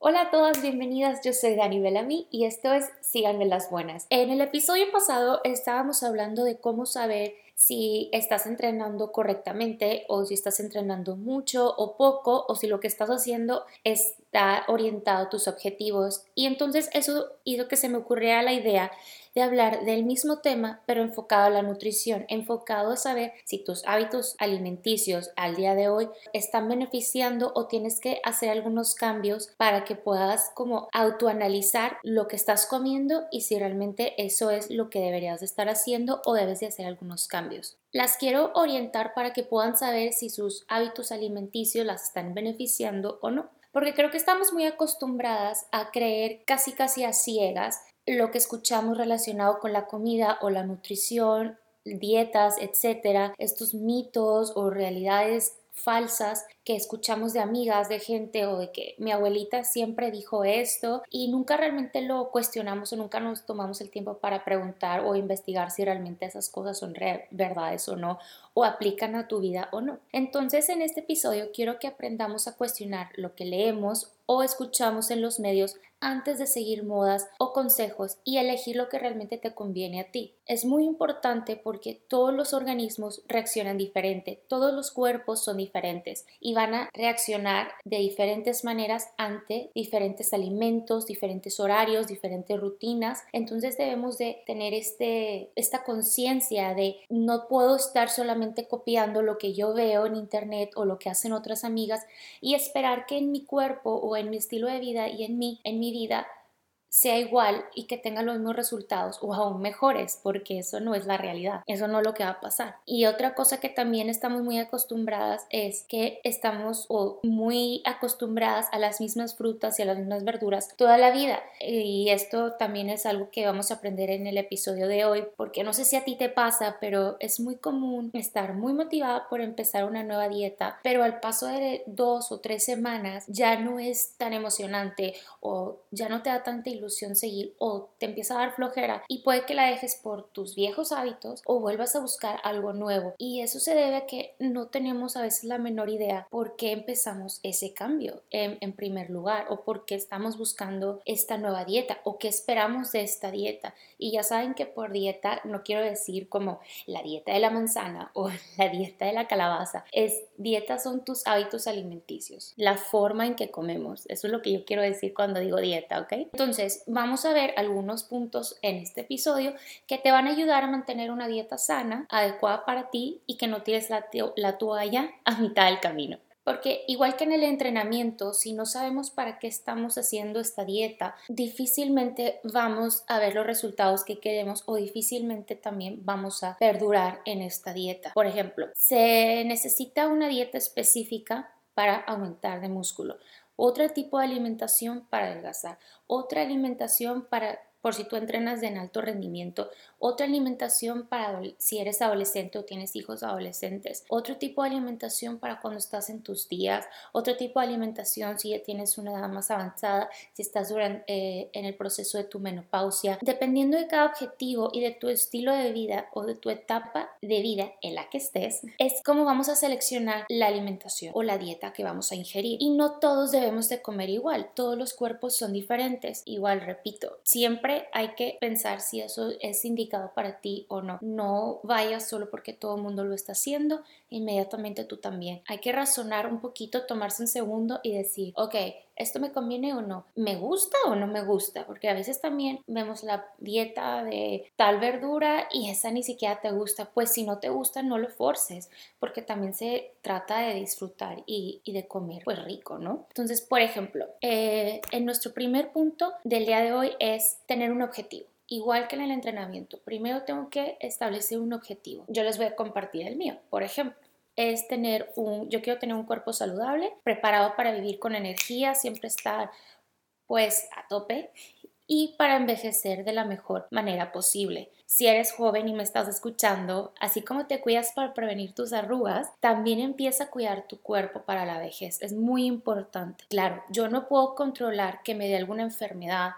Hola a todas, bienvenidas. Yo soy Dani Bellamy y esto es Síganme las Buenas. En el episodio pasado estábamos hablando de cómo saber si estás entrenando correctamente o si estás entrenando mucho o poco o si lo que estás haciendo está orientado a tus objetivos. Y entonces eso hizo que se me ocurriera la idea de hablar del mismo tema, pero enfocado a la nutrición, enfocado a saber si tus hábitos alimenticios al día de hoy están beneficiando o tienes que hacer algunos cambios para que puedas como autoanalizar lo que estás comiendo y si realmente eso es lo que deberías de estar haciendo o debes de hacer algunos cambios. Las quiero orientar para que puedan saber si sus hábitos alimenticios las están beneficiando o no porque creo que estamos muy acostumbradas a creer casi casi a ciegas lo que escuchamos relacionado con la comida o la nutrición, dietas, etcétera, estos mitos o realidades falsas que escuchamos de amigas, de gente o de que mi abuelita siempre dijo esto y nunca realmente lo cuestionamos o nunca nos tomamos el tiempo para preguntar o investigar si realmente esas cosas son verdades o no o aplican a tu vida o no. Entonces en este episodio quiero que aprendamos a cuestionar lo que leemos o escuchamos en los medios antes de seguir modas o consejos y elegir lo que realmente te conviene a ti. Es muy importante porque todos los organismos reaccionan diferente, todos los cuerpos son diferentes y van a reaccionar de diferentes maneras ante diferentes alimentos, diferentes horarios, diferentes rutinas. Entonces debemos de tener este, esta conciencia de no puedo estar solamente copiando lo que yo veo en internet o lo que hacen otras amigas y esperar que en mi cuerpo o en mi estilo de vida y en mí, en mi vida, sea igual y que tenga los mismos resultados o aún mejores, porque eso no es la realidad, eso no es lo que va a pasar. Y otra cosa que también estamos muy acostumbradas es que estamos o muy acostumbradas a las mismas frutas y a las mismas verduras toda la vida. Y esto también es algo que vamos a aprender en el episodio de hoy, porque no sé si a ti te pasa, pero es muy común estar muy motivada por empezar una nueva dieta, pero al paso de dos o tres semanas ya no es tan emocionante o ya no te da tanta ilusión seguir o te empieza a dar flojera y puede que la dejes por tus viejos hábitos o vuelvas a buscar algo nuevo. Y eso se debe a que no tenemos a veces la menor idea por qué empezamos ese cambio en, en primer lugar o por qué estamos buscando esta nueva dieta o qué esperamos de esta dieta. Y ya saben que por dieta no quiero decir como la dieta de la manzana o la dieta de la calabaza. Es dieta son tus hábitos alimenticios, la forma en que comemos. Eso es lo que yo quiero decir cuando digo dieta, ¿ok? Entonces, vamos a ver algunos puntos en este episodio que te van a ayudar a mantener una dieta sana, adecuada para ti y que no tires la, la toalla a mitad del camino. Porque igual que en el entrenamiento, si no sabemos para qué estamos haciendo esta dieta, difícilmente vamos a ver los resultados que queremos o difícilmente también vamos a perdurar en esta dieta. Por ejemplo, se necesita una dieta específica para aumentar de músculo otro tipo de alimentación para adelgazar, otra alimentación para por si tú entrenas en alto rendimiento, otra alimentación para si eres adolescente o tienes hijos adolescentes, otro tipo de alimentación para cuando estás en tus días, otro tipo de alimentación si ya tienes una edad más avanzada, si estás durante, eh, en el proceso de tu menopausia. Dependiendo de cada objetivo y de tu estilo de vida o de tu etapa de vida en la que estés, es como vamos a seleccionar la alimentación o la dieta que vamos a ingerir. Y no todos debemos de comer igual, todos los cuerpos son diferentes. Igual, repito, siempre hay que pensar si eso es indicado para ti o no. No vayas solo porque todo el mundo lo está haciendo, inmediatamente tú también. Hay que razonar un poquito, tomarse un segundo y decir, ok, ¿esto me conviene o no? ¿Me gusta o no me gusta? Porque a veces también vemos la dieta de tal verdura y esa ni siquiera te gusta. Pues si no te gusta, no lo forces, porque también se trata de disfrutar y, de comer pues rico, ¿no? Entonces, por ejemplo, eh, en nuestro primer punto del día de hoy es tener un objetivo. Igual que en el entrenamiento, primero tengo que establecer un objetivo. Yo les voy a compartir el mío. Por ejemplo, es tener un, yo quiero tener un cuerpo saludable, preparado para vivir con energía, siempre estar pues a tope y para envejecer de la mejor manera posible. Si eres joven y me estás escuchando, así como te cuidas para prevenir tus arrugas, también empieza a cuidar tu cuerpo para la vejez. Es muy importante. Claro, yo no puedo controlar que me dé alguna enfermedad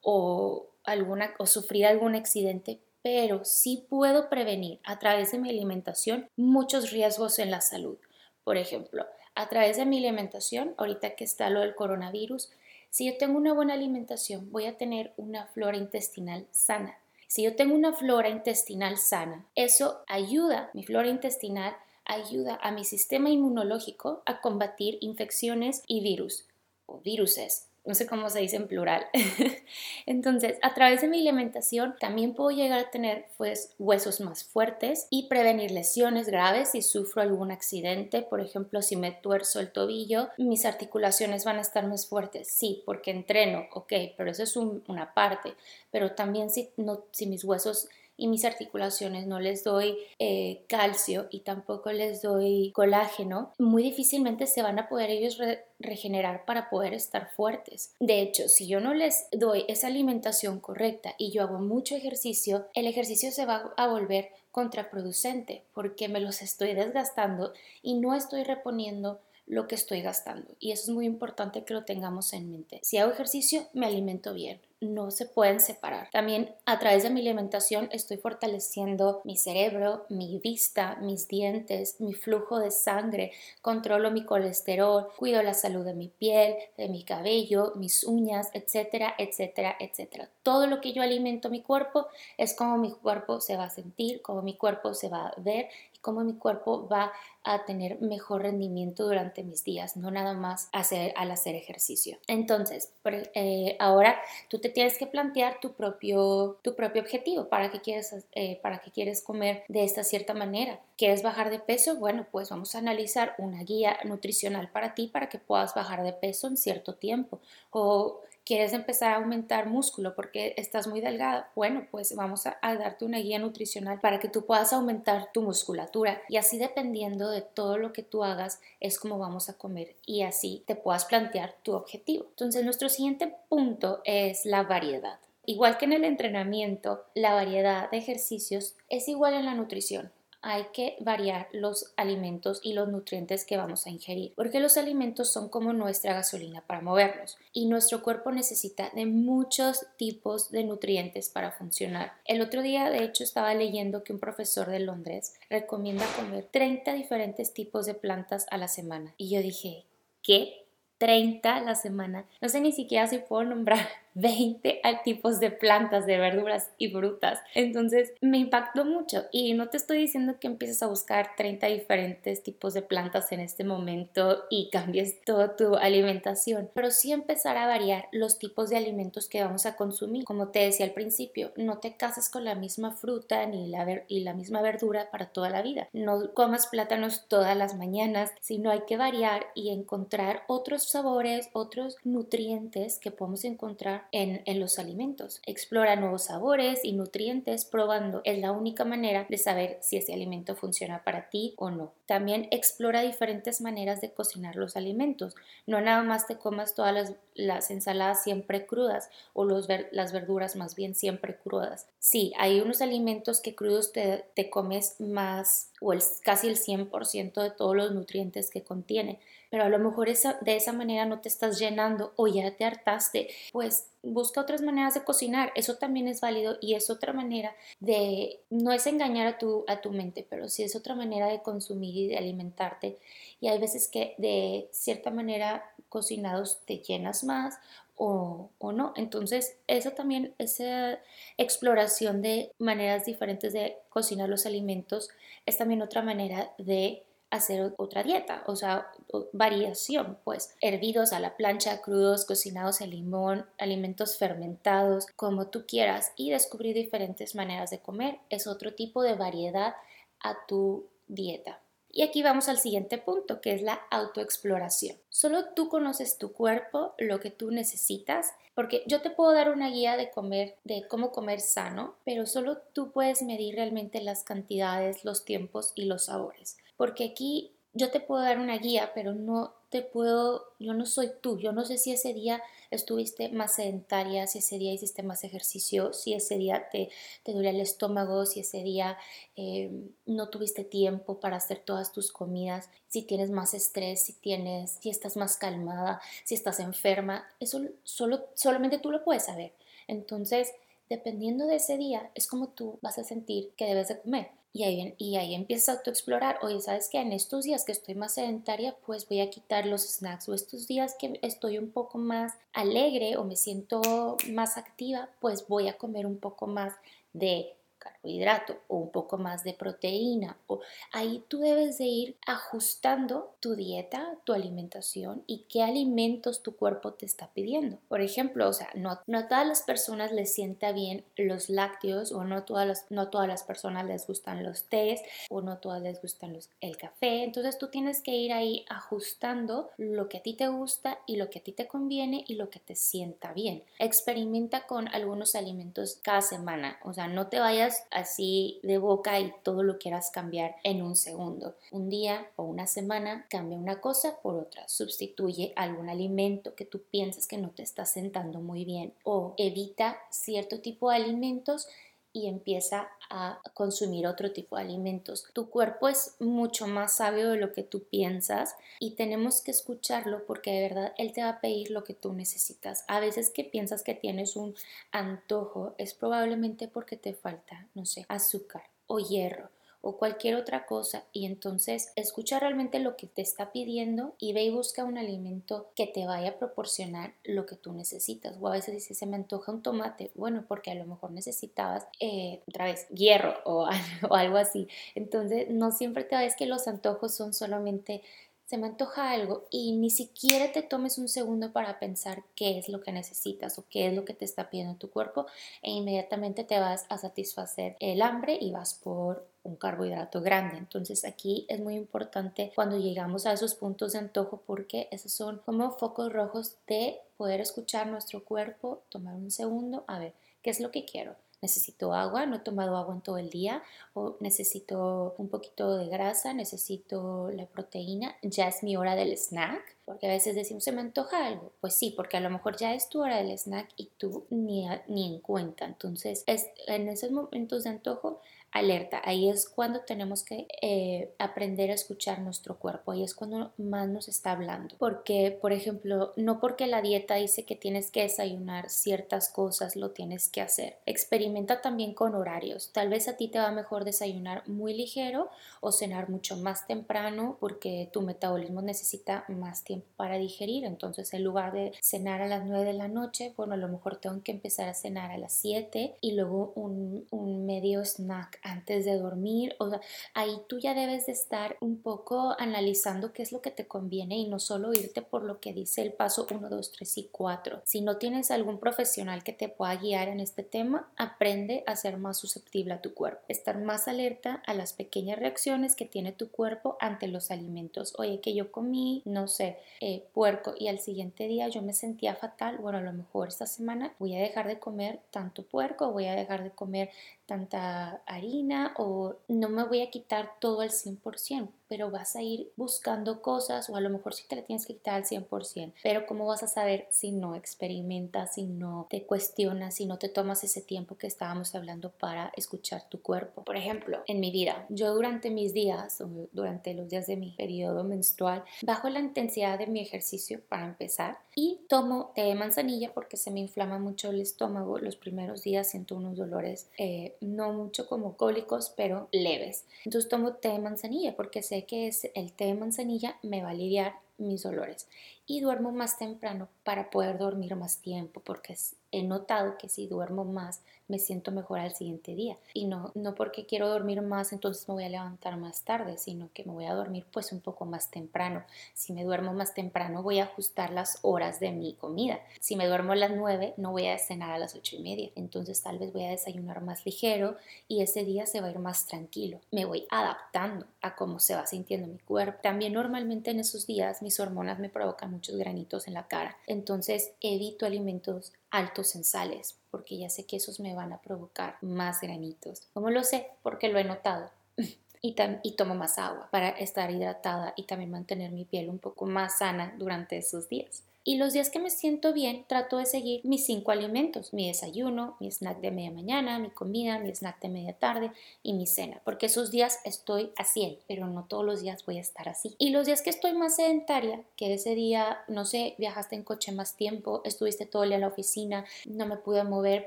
o alguna o sufrir algún accidente, pero sí puedo prevenir a través de mi alimentación muchos riesgos en la salud. Por ejemplo, a través de mi alimentación, ahorita que está lo del coronavirus, Si yo tengo una buena alimentación, voy a tener una flora intestinal sana. Si yo tengo una flora intestinal sana, eso ayuda, mi flora intestinal ayuda a mi sistema inmunológico a combatir infecciones y virus o viruses no sé cómo se dice en plural. Entonces, a través de mi alimentación también puedo llegar a tener pues, huesos más fuertes y prevenir lesiones graves si sufro algún accidente. Por ejemplo, si me tuerzo el tobillo, mis articulaciones van a estar más fuertes. Sí, porque entreno, ok, pero eso es una parte. Pero también si, no, si mis huesos y mis articulaciones no les doy eh, calcio y tampoco les doy colágeno, muy difícilmente se van a poder ellos regenerar para poder estar fuertes. De hecho, si yo no les doy esa alimentación correcta y yo hago mucho ejercicio, el ejercicio se va a volver contraproducente porque me los estoy desgastando y no estoy reponiendo lo que estoy gastando. Y eso es muy importante que lo tengamos en mente. Si hago ejercicio, me alimento bien no se pueden separar. También a través de mi alimentación estoy fortaleciendo mi cerebro, mi vista, mis dientes, mi flujo de sangre, controlo mi colesterol, cuido la salud de mi piel, de mi cabello, mis uñas, etcétera, etcétera, etcétera. Todo lo que yo alimento mi cuerpo es como mi cuerpo se va a sentir, como mi cuerpo se va a ver cómo mi cuerpo va a tener mejor rendimiento durante mis días, no nada más hacer, al hacer ejercicio. Entonces, eh, ahora tú te tienes que plantear tu propio, tu propio objetivo, para qué, quieres, eh, para comer de esta cierta manera. ¿Quieres bajar de peso? Bueno, pues vamos a analizar una guía nutricional para ti para que puedas bajar de peso en cierto tiempo. O quieres empezar a aumentar músculo porque estás muy delgada, bueno, pues vamos a, darte una guía nutricional para que tú puedas aumentar tu musculatura y así dependiendo de todo lo que tú hagas es como vamos a comer y así te puedas plantear tu objetivo. Entonces nuestro siguiente punto es la variedad. Igual que en el entrenamiento, la variedad de ejercicios es igual en la nutrición hay que variar los alimentos y los nutrientes que vamos a ingerir, porque los alimentos son como nuestra gasolina para movernos y nuestro cuerpo necesita de muchos tipos de nutrientes para funcionar. El otro día, de hecho, estaba leyendo que un profesor de Londres recomienda comer 30 diferentes tipos de plantas a la semana y yo dije, ¿qué? 30 a la semana. No sé ni siquiera si puedo nombrar 20 tipos de plantas, de verduras y frutas. Entonces me impactó mucho y no te estoy diciendo que empieces a buscar 30 diferentes tipos de plantas en este momento y cambies toda tu alimentación, pero sí empezar a variar los tipos de alimentos que vamos a consumir. Como te decía al principio, no te cases con la misma fruta ni la, y la misma verdura para toda la vida. No comas plátanos todas las mañanas, sino hay que variar y encontrar otros sabores, otros nutrientes que podemos encontrar en, los alimentos. Explora nuevos sabores y nutrientes probando. Es la única manera de saber si ese alimento funciona para ti o no. También explora diferentes maneras de cocinar los alimentos. No nada más te comas todas las, ensaladas siempre crudas o los las verduras más bien siempre crudas. Sí, hay unos alimentos que crudos te, te comes más o el, casi el 100% de todos los nutrientes que contiene pero a lo mejor esa, de esa manera no te estás llenando o ya te hartaste, pues busca otras maneras de cocinar, eso también es válido y es otra manera de, no es engañar a tu, a tu mente, pero sí es otra manera de consumir y de alimentarte y hay veces que de cierta manera cocinados te llenas más o, o, no. Entonces, eso también, esa exploración de maneras diferentes de cocinar los alimentos es también otra manera de hacer otra dieta, o sea, variación, pues hervidos a la plancha, crudos, cocinados en limón, alimentos fermentados, como tú quieras, y descubrir diferentes maneras de comer es otro tipo de variedad a tu dieta. Y aquí vamos al siguiente punto, que es la autoexploración. Solo tú conoces tu cuerpo, lo que tú necesitas, porque yo te puedo dar una guía de comer, de cómo comer sano, pero solo tú puedes medir realmente las cantidades, los tiempos y los sabores porque aquí yo te puedo dar una guía, pero no te puedo, yo no soy tú, yo no sé si ese día estuviste más sedentaria, si ese día hiciste más ejercicio, si ese día te, te el estómago, si ese día eh, no tuviste tiempo para hacer todas tus comidas, si tienes más estrés, si tienes, si estás más calmada, si estás enferma, eso solo, solamente tú lo puedes saber. Entonces, dependiendo de ese día, es como tú vas a sentir que debes de comer. Y ahí, y ahí empiezas a autoexplorar, oye, ¿sabes qué? En estos días que estoy más sedentaria, pues voy a quitar los snacks. O estos días que estoy un poco más alegre o me siento más activa, pues voy a comer un poco más de carbohidrato o un poco más de proteína. O ahí tú debes de ir ajustando tu dieta, tu alimentación y qué alimentos tu cuerpo te está pidiendo. Por ejemplo, o sea, no, no a todas las personas les sienta bien los lácteos o no todas las, no todas las personas les gustan los tés o no todas les gustan los, el café. Entonces tú tienes que ir ahí ajustando lo que a ti te gusta y lo que a ti te conviene y lo que te sienta bien. Experimenta con algunos alimentos cada semana. O sea, no te vayas así de boca y todo lo quieras cambiar en un segundo. Un día o una semana cambia una cosa por otra. Sustituye algún alimento que tú piensas que no te está sentando muy bien o evita cierto tipo de alimentos y empieza a consumir otro tipo de alimentos. Tu cuerpo es mucho más sabio de lo que tú piensas y tenemos que escucharlo porque de verdad él te va a pedir lo que tú necesitas. A veces que piensas que tienes un antojo es probablemente porque te falta, no sé, azúcar o hierro o cualquier otra cosa y entonces escucha realmente lo que te está pidiendo y ve y busca un alimento que te vaya a proporcionar lo que tú necesitas. O a veces dice se me antoja un tomate bueno porque a lo mejor necesitabas eh, otra vez hierro o, o algo así. Entonces no siempre te ves que los antojos son solamente se me antoja algo y ni siquiera te tomes un segundo para pensar qué es lo que necesitas o qué es lo que te está pidiendo tu cuerpo e inmediatamente te vas a satisfacer el hambre y vas por un carbohidrato grande. Entonces aquí es muy importante cuando llegamos a esos puntos de antojo porque esos son como focos rojos de poder escuchar nuestro cuerpo, tomar un segundo, a ver, ¿qué es lo que quiero? Necesito agua, no he tomado agua en todo el día, o necesito un poquito de grasa, necesito la proteína, ya es mi hora del snack, porque a veces decimos, se me antoja algo. Pues sí, porque a lo mejor ya es tu hora del snack y tú ni, ni en cuenta. Entonces, es, en esos momentos de antojo alerta. Ahí es cuando tenemos que eh, aprender a escuchar nuestro cuerpo. Ahí es cuando más nos está hablando. Porque, por ejemplo, no porque la dieta dice que tienes que desayunar ciertas cosas, lo tienes que hacer. Experimenta también con horarios. Tal vez a ti te va mejor desayunar muy ligero o cenar mucho más temprano porque tu metabolismo necesita más tiempo para digerir. Entonces, en lugar de cenar a las 9 de la noche, bueno, a lo mejor tengo que empezar a cenar a las 7 y luego un, un medio snack antes de dormir. O sea, ahí tú ya debes de estar un poco analizando qué es lo que te conviene y no solo irte por lo que dice el paso 1, 2, 3 y 4. Si no tienes algún profesional que te pueda guiar en este tema, aprende a ser más susceptible a tu cuerpo, estar más alerta a las pequeñas reacciones que tiene tu cuerpo ante los alimentos. Oye, que yo comí, no sé, eh, puerco y al siguiente día yo me sentía fatal. Bueno, a lo mejor esta semana voy a dejar de comer tanto puerco, voy a dejar de comer tanta harina o no me voy a quitar todo al 100%, pero vas a ir buscando cosas o a lo mejor sí te la tienes que quitar al 100%, pero ¿cómo vas a saber si no experimentas, si no te cuestionas, si no te tomas ese tiempo que estábamos hablando para escuchar tu cuerpo? Por ejemplo, en mi vida, yo durante mis días durante los días de mi periodo menstrual, bajo la intensidad de mi ejercicio para empezar y tomo té de manzanilla porque se me inflama mucho el estómago. Los primeros días siento unos dolores eh, no mucho como cólicos, pero leves. Entonces tomo té de manzanilla porque sé que es el té de manzanilla me va a aliviar mis dolores y duermo más temprano para poder dormir más tiempo porque he notado que si duermo más me siento mejor al siguiente día. Y no no porque quiero dormir más entonces me voy a levantar más tarde sino que me voy a dormir pues un poco más temprano. Si me duermo más temprano voy a ajustar las horas de mi comida. Si me duermo a las 9 no voy a cenar a las ocho y media. Entonces tal vez voy a desayunar más ligero y ese día se va a ir más tranquilo. Me voy adaptando a cómo se va sintiendo mi cuerpo. También normalmente en esos días mis hormonas me provocan muchos granitos en la cara. Entonces evito alimentos altos en sales porque ya sé que esos me van a provocar más granitos. ¿Cómo lo sé? Porque lo he notado. y, y tomo más agua para estar hidratada y también mantener mi piel un poco más sana durante esos días. Y los días que me siento bien, trato de seguir mis cinco alimentos, mi desayuno, mi snack de media mañana, mi comida, mi snack de media tarde y mi cena, porque esos días estoy así, pero no todos los días voy a estar así. Y los días que estoy más sedentaria, que ese día, no sé, viajaste en coche más tiempo, estuviste todo el día en la oficina, no me pude mover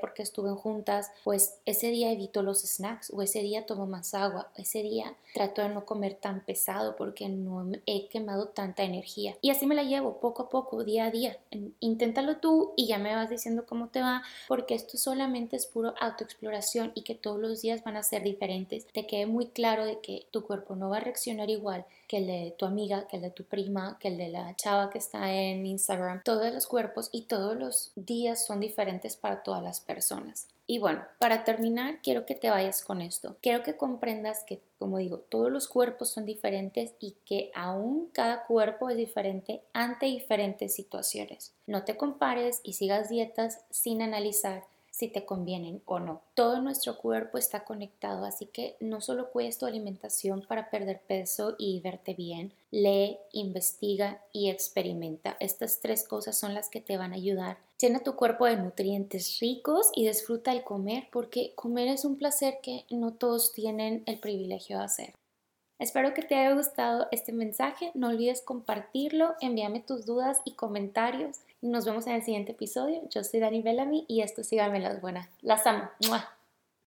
porque estuve en juntas, pues ese día evito los snacks o ese día tomo más agua, ese día trato de no comer tan pesado porque no he quemado tanta energía. Y así me la llevo poco a poco, día día. Inténtalo tú y ya me vas diciendo cómo te va, porque esto solamente es puro autoexploración y que todos los días van a ser diferentes. Te quede muy claro de que tu cuerpo no va a reaccionar igual que el de tu amiga, que el de tu prima, que el de la chava que está en Instagram. Todos los cuerpos y todos los días son diferentes para todas las personas. Y bueno, para terminar, quiero que te vayas con esto. Quiero que comprendas que, como digo, todos los cuerpos son diferentes y que aún cada cuerpo es diferente ante diferentes situaciones. No te compares y sigas dietas sin analizar si te convienen o no. Todo nuestro cuerpo está conectado, así que no solo cuides tu alimentación para perder peso y verte bien, lee, investiga y experimenta. Estas tres cosas son las que te van a ayudar. Llena tu cuerpo de nutrientes ricos y disfruta el comer porque comer es un placer que no todos tienen el privilegio de hacer. Espero que te haya gustado este mensaje. No olvides compartirlo, envíame tus dudas y comentarios. Nos vemos en el siguiente episodio. Yo soy Dani Bellamy y esto síganme las buenas. Las amo.